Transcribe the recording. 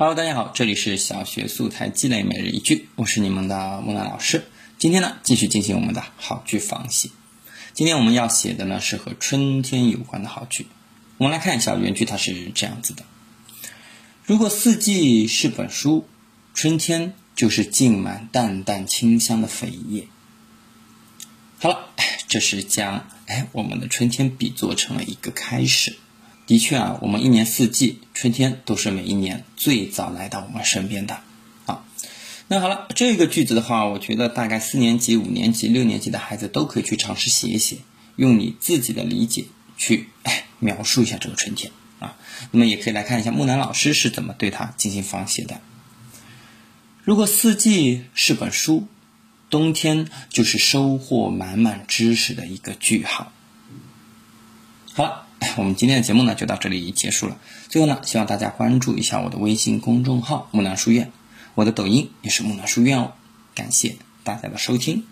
Hello，大家好，这里是小学素材积累每日一句，我是你们的木兰老师。今天呢，继续进行我们的好句仿写。今天我们要写的呢是和春天有关的好句。我们来看一下原句，它是这样子的：如果四季是本书，春天就是浸满淡淡清香的扉页。好了，这是将哎我们的春天比作成了一个开始。的确啊，我们一年四季，春天都是每一年最早来到我们身边的。啊，那好了，这个句子的话，我觉得大概四年级、五年级、六年级的孩子都可以去尝试写一写，用你自己的理解去哎描述一下这个春天啊。那么也可以来看一下木南老师是怎么对他进行仿写的。如果四季是本书，冬天就是收获满满知识的一个句号。好了。我们今天的节目呢就到这里结束了。最后呢，希望大家关注一下我的微信公众号“木兰书院”，我的抖音也是木兰书院哦。感谢大家的收听。